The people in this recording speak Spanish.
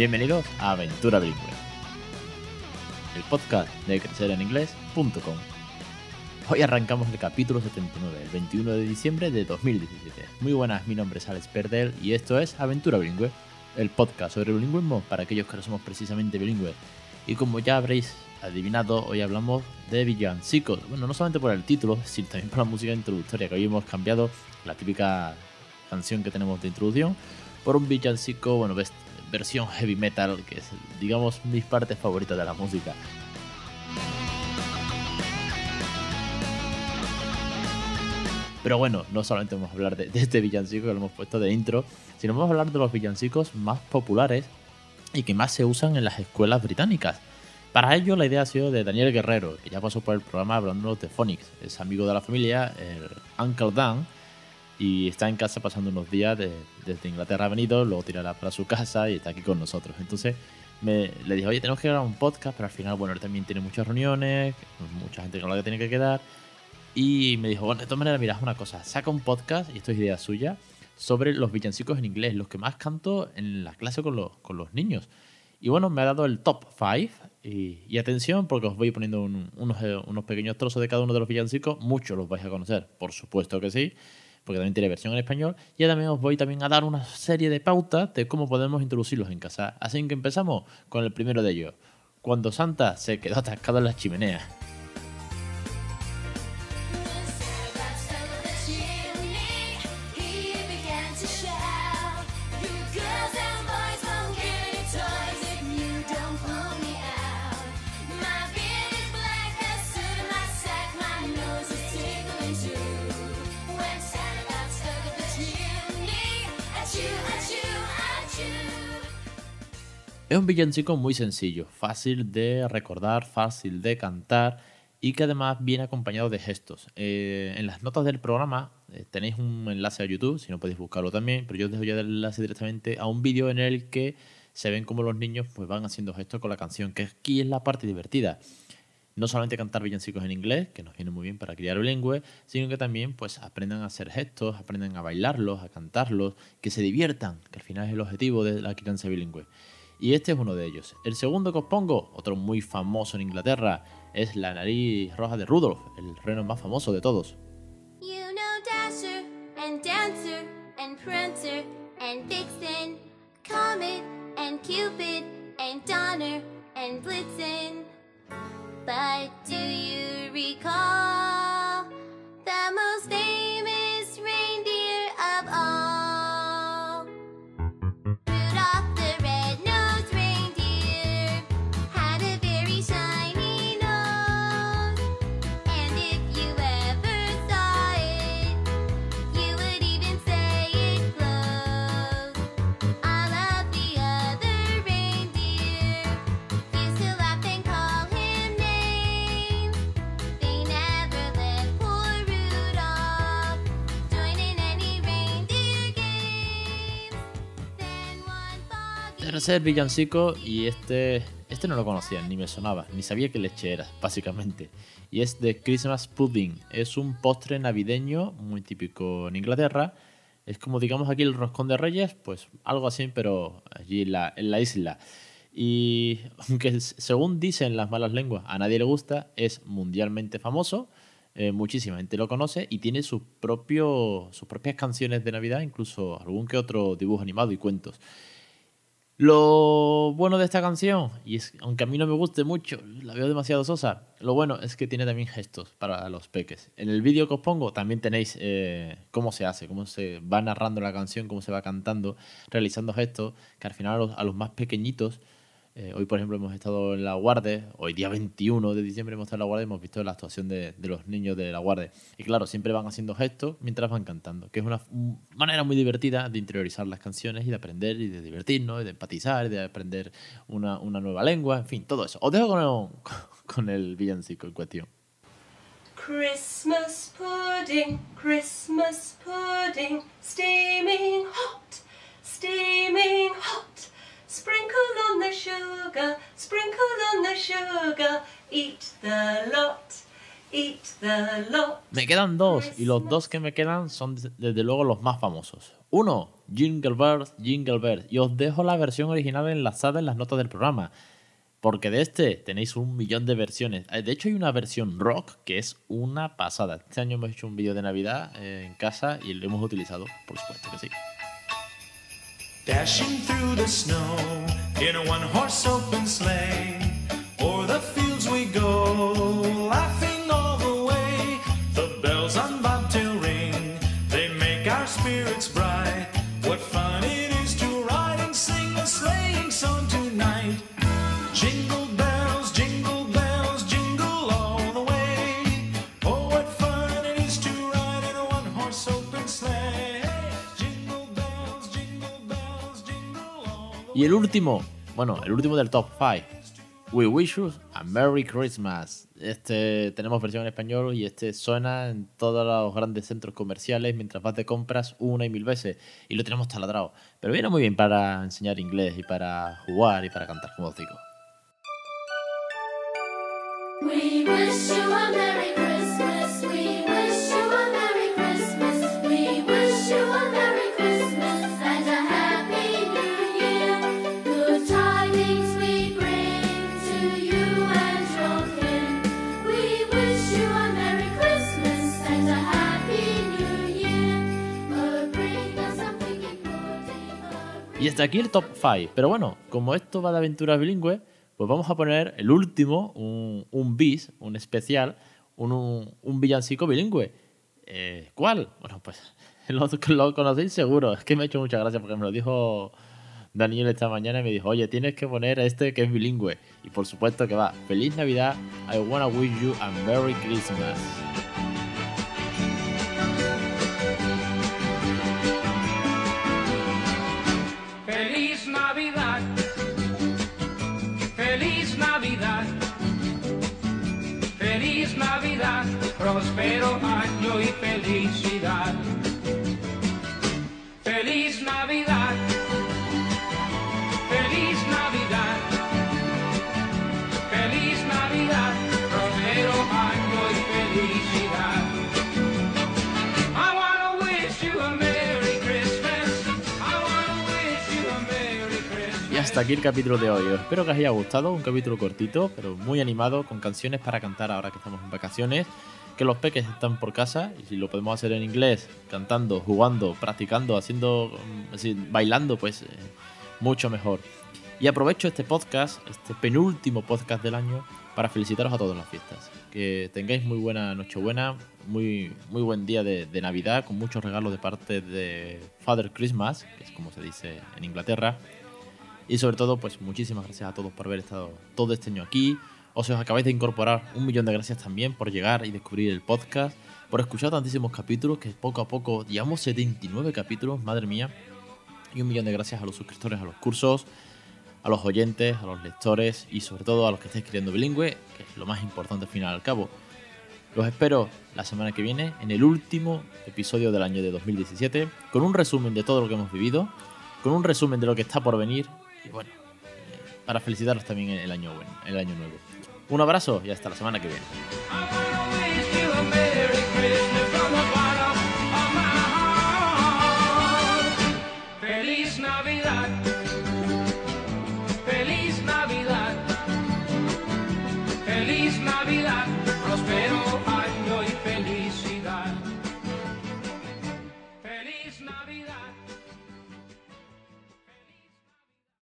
Bienvenidos a Aventura Bilingüe, el podcast de crecereninglés.com. Hoy arrancamos el capítulo 79, el 21 de diciembre de 2017. Muy buenas, mi nombre es Alex Perdel y esto es Aventura Bilingüe, el podcast sobre bilingüismo para aquellos que no somos precisamente bilingües. Y como ya habréis adivinado, hoy hablamos de villancicos. Bueno, no solamente por el título, sino también por la música introductoria, que hoy hemos cambiado la típica canción que tenemos de introducción por un villancico, bueno, versión heavy metal, que es, digamos, mis partes favoritas de la música. Pero bueno, no solamente vamos a hablar de, este villancico que lo hemos puesto de intro, sino vamos a hablar de los villancicos más populares y que más se usan en las escuelas británicas. Para ello, la idea ha sido de Daniel Guerrero, que ya pasó por el programa hablando de Phonics. Es amigo de la familia, el Uncle Dan, y está en casa pasando unos días desde Inglaterra ha venido, luego tirará para su casa y está aquí con nosotros. Entonces me, le dije, oye, tenemos que grabar un podcast, pero al final, bueno, él también tiene muchas reuniones, mucha gente con la que tiene que quedar. Y me dijo, bueno, de todas maneras, mira, una cosa, saca un podcast, y esto es idea suya, sobre los villancicos en inglés, los que más canto en la clase con los, con los niños. Y bueno, me ha dado el top 5. Y, atención, porque os voy poniendo unos, unos pequeños trozos de cada uno de los villancicos. Muchos los vais a conocer, por supuesto que sí porque también tiene versión en español. Y también os voy también a dar una serie de pautas de cómo podemos introducirlos en casa. Así que empezamos con el primero de ellos. Cuando Santa se quedó atascado en las chimeneas. Es un villancico muy sencillo, fácil de recordar, fácil de cantar y que además viene acompañado de gestos. Eh, en las notas del programa eh, tenéis un enlace a YouTube, si no podéis buscarlo también, pero yo os dejo ya el enlace directamente a un vídeo en el que se ven cómo los niños pues, van haciendo gestos con la canción, que aquí es la parte divertida. No solamente cantar villancicos en inglés, que nos viene muy bien para criar bilingüe, sino que también pues aprendan a hacer gestos, aprendan a bailarlos, a cantarlos, que se diviertan, que al final es el objetivo de la crianza bilingüe. Y este es uno de ellos. El segundo que os pongo, otro muy famoso en Inglaterra, es la nariz roja de Rudolph, el reno más famoso de todos. You know Dasher and Dancer and Prancer and Vixen, Comet and Cupid and Donner and Blitzen. But do you recall Tercer villancico y este, este no lo conocía, ni me sonaba, ni sabía qué leche era, básicamente. Y es de Christmas Pudding. Es un postre navideño muy típico en Inglaterra. Es como digamos aquí el roscón de reyes, pues algo así, pero allí en la, en la isla. Y aunque según dicen las malas lenguas, a nadie le gusta, es mundialmente famoso. Eh, muchísima gente lo conoce y tiene sus, propios, sus propias canciones de Navidad, incluso algún que otro dibujo animado y cuentos. Lo bueno de esta canción, y es aunque a mí no me guste mucho, la veo demasiado sosa, lo bueno es que tiene también gestos para los peques. En el vídeo que os pongo también tenéis eh, cómo se hace, cómo se va narrando la canción, cómo se va cantando, realizando gestos, que al final a los más pequeñitos eh, hoy, por ejemplo, hemos estado en la Guardia, hoy día 21 de diciembre hemos estado en la Guardia y hemos visto la actuación de, los niños de la Guardia. Y claro, siempre van haciendo gestos mientras van cantando, que es una manera muy divertida de interiorizar las canciones y de aprender y de divertirnos, y de empatizar, y de aprender una, nueva lengua, en fin, todo eso. Os dejo con el, con el villancico en cuestión. Christmas pudding, Christmas pudding, steaming hot, sugar, on the sugar, eat the lot. Me quedan dos, y los dos que me quedan son desde luego los más famosos. Uno, Jingle Bells, Jingle Bells. Y os dejo la versión original enlazada en las notas del programa. Porque de este tenéis un millón de versiones. Eh, de hecho, hay una versión rock que es una pasada. Este año hemos hecho un vídeo de Navidad eh, en casa y lo hemos utilizado, por supuesto que sí. Dashing through the snow in a one horse open Y el último, bueno, el último del top 5. We wish you a Merry Christmas. Este tenemos versión en español y este suena en todos los grandes centros comerciales mientras vas de compras una y mil veces y lo tenemos taladrado. Pero viene muy bien para enseñar inglés y para jugar y para cantar, como digo. We wish you a Merry Christmas. Y hasta aquí el top 5. Pero bueno, como esto va de aventuras bilingües pues vamos a poner el último, un, bis, un especial, un, villancico bilingüe. Eh, ¿Cuál? Bueno, pues lo, conocéis seguro. Es que me ha hecho mucha gracia porque me lo dijo Daniel esta mañana y me dijo, oye, tienes que poner este que es bilingüe. Y por supuesto que va. Feliz Navidad. I wanna wish you a Merry Christmas. Próspero año y. Feliz hasta aquí el capítulo de hoy. Espero que os haya gustado, un capítulo cortito, pero muy animado, con canciones para cantar ahora que estamos en vacaciones que los peques están por casa y si lo podemos hacer en inglés, cantando, jugando, practicando, haciendo, mm, bailando, pues eh, mucho mejor. Y aprovecho este podcast, este penúltimo podcast del año, para felicitaros a todas las fiestas. Que tengáis muy buena Nochebuena, muy, muy buen día de, de Navidad, con muchos regalos de parte de Father Christmas, que es como se dice en Inglaterra. Y sobre todo, pues muchísimas gracias a todos por haber estado todo este año aquí, o si os acabáis de incorporar, un millón de gracias también por llegar y descubrir el podcast, por escuchar tantísimos capítulos, que poco a poco llevamos 79 capítulos, madre mía. Y un millón de gracias a los suscriptores a los cursos, a los oyentes, a los lectores y sobre todo a los que estáis escribiendo bilingüe, que es lo más importante al final al cabo. Los espero la semana que viene en el último episodio del año de 2017, con un resumen de todo lo que hemos vivido, con un resumen de lo que está por venir y bueno, eh, para felicitaros también el año, bueno, el año nuevo. Un abrazo y hasta la semana que viene.